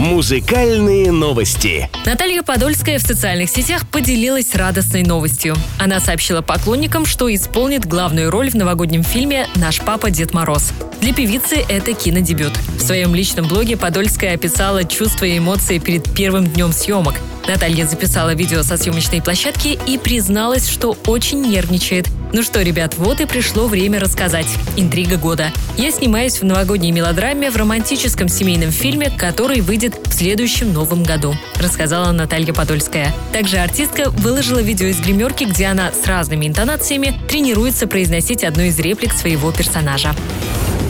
Музыкальные новости. Наталья Подольская в социальных сетях поделилась радостной новостью. Она сообщила поклонникам, что исполнит главную роль в новогоднем фильме «Наш папа Дед Мороз». Для певицы это кинодебют. В своем личном блоге Подольская описала чувства и эмоции перед первым днем съемок. Наталья записала видео со съемочной площадки и призналась, что очень нервничает. Ну что, ребят, вот и пришло время рассказать. Интрига года. Я снимаюсь в новогодней мелодраме в романтическом семейном фильме, который выйдет в следующем новом году, рассказала Наталья Подольская. Также артистка выложила видео из гримерки, где она с разными интонациями тренируется произносить одну из реплик своего персонажа.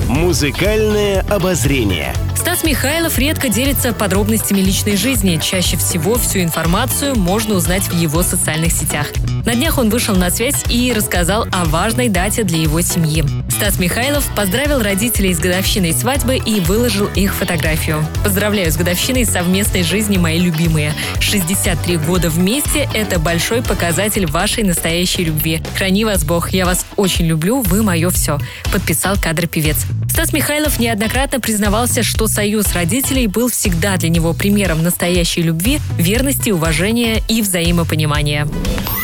Музыкальное обозрение. Стас Михайлов редко делится подробностями личной жизни. Чаще всего всю информацию можно узнать в его социальных сетях. На днях он вышел на связь и рассказал о важной дате для его семьи. Стас Михайлов поздравил родителей с годовщиной свадьбы и выложил их фотографию. Поздравляю с годовщиной совместной жизни, мои любимые. 63 года вместе – это большой показатель вашей настоящей любви. Храни вас Бог, я вас очень люблю, вы мое все. Подписал кадр певец. Стас Михайлов неоднократно признавался, что союз родителей был всегда для него примером настоящей любви, верности, уважения и взаимопонимания.